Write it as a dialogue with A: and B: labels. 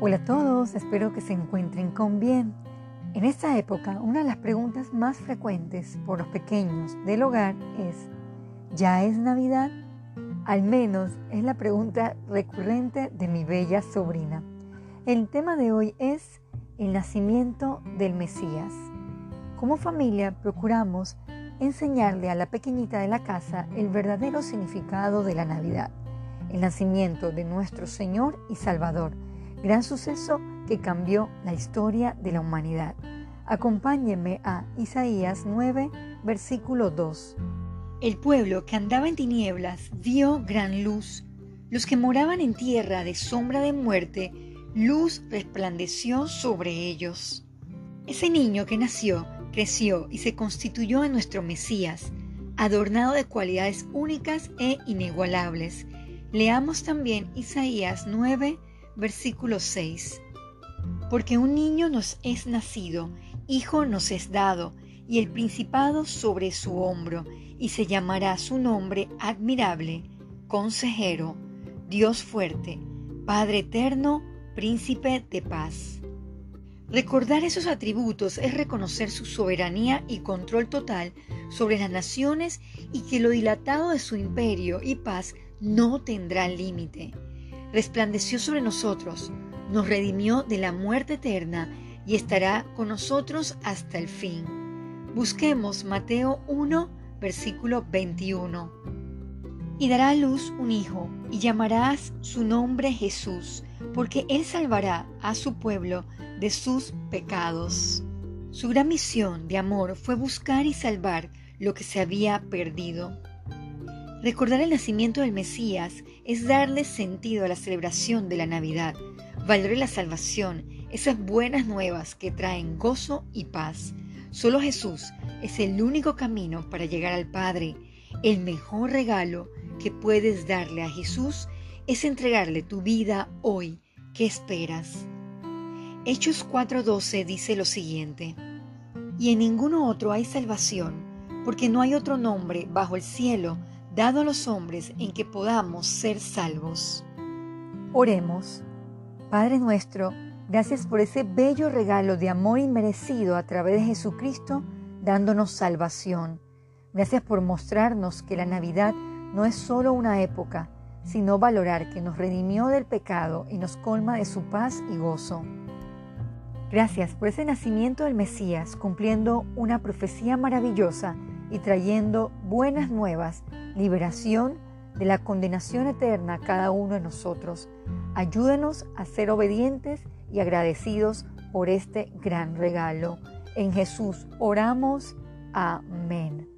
A: Hola a todos, espero que se encuentren con bien. En esta época, una de las preguntas más frecuentes por los pequeños del hogar es, ¿ya es Navidad? Al menos es la pregunta recurrente de mi bella sobrina. El tema de hoy es el nacimiento del Mesías. Como familia procuramos enseñarle a la pequeñita de la casa el verdadero significado de la Navidad, el nacimiento de nuestro Señor y Salvador gran suceso que cambió la historia de la humanidad. Acompáñenme a Isaías 9, versículo 2. El pueblo que andaba en tinieblas vio gran luz. Los que moraban en tierra de sombra de muerte, luz resplandeció sobre ellos. Ese niño que nació, creció y se constituyó en nuestro Mesías, adornado de cualidades únicas e inigualables. Leamos también Isaías 9, versículo 6. Porque un niño nos es nacido, hijo nos es dado, y el principado sobre su hombro, y se llamará su nombre admirable, consejero, Dios fuerte, Padre eterno, príncipe de paz. Recordar esos atributos es reconocer su soberanía y control total sobre las naciones y que lo dilatado de su imperio y paz no tendrá límite resplandeció sobre nosotros, nos redimió de la muerte eterna y estará con nosotros hasta el fin. Busquemos Mateo 1, versículo 21. Y dará a luz un hijo, y llamarás su nombre Jesús, porque él salvará a su pueblo de sus pecados. Su gran misión de amor fue buscar y salvar lo que se había perdido. Recordar el nacimiento del Mesías es darle sentido a la celebración de la Navidad, valorar la salvación, esas buenas nuevas que traen gozo y paz. Solo Jesús es el único camino para llegar al Padre. El mejor regalo que puedes darle a Jesús es entregarle tu vida hoy. ¿Qué esperas? Hechos 4:12 dice lo siguiente, y en ninguno otro hay salvación, porque no hay otro nombre bajo el cielo dado a los hombres en que podamos ser salvos. Oremos. Padre nuestro, gracias por ese bello regalo de amor inmerecido a través de Jesucristo, dándonos salvación. Gracias por mostrarnos que la Navidad no es solo una época, sino valorar que nos redimió del pecado y nos colma de su paz y gozo. Gracias por ese nacimiento del Mesías, cumpliendo una profecía maravillosa y trayendo buenas nuevas, liberación de la condenación eterna a cada uno de nosotros. Ayúdenos a ser obedientes y agradecidos por este gran regalo. En Jesús oramos. Amén.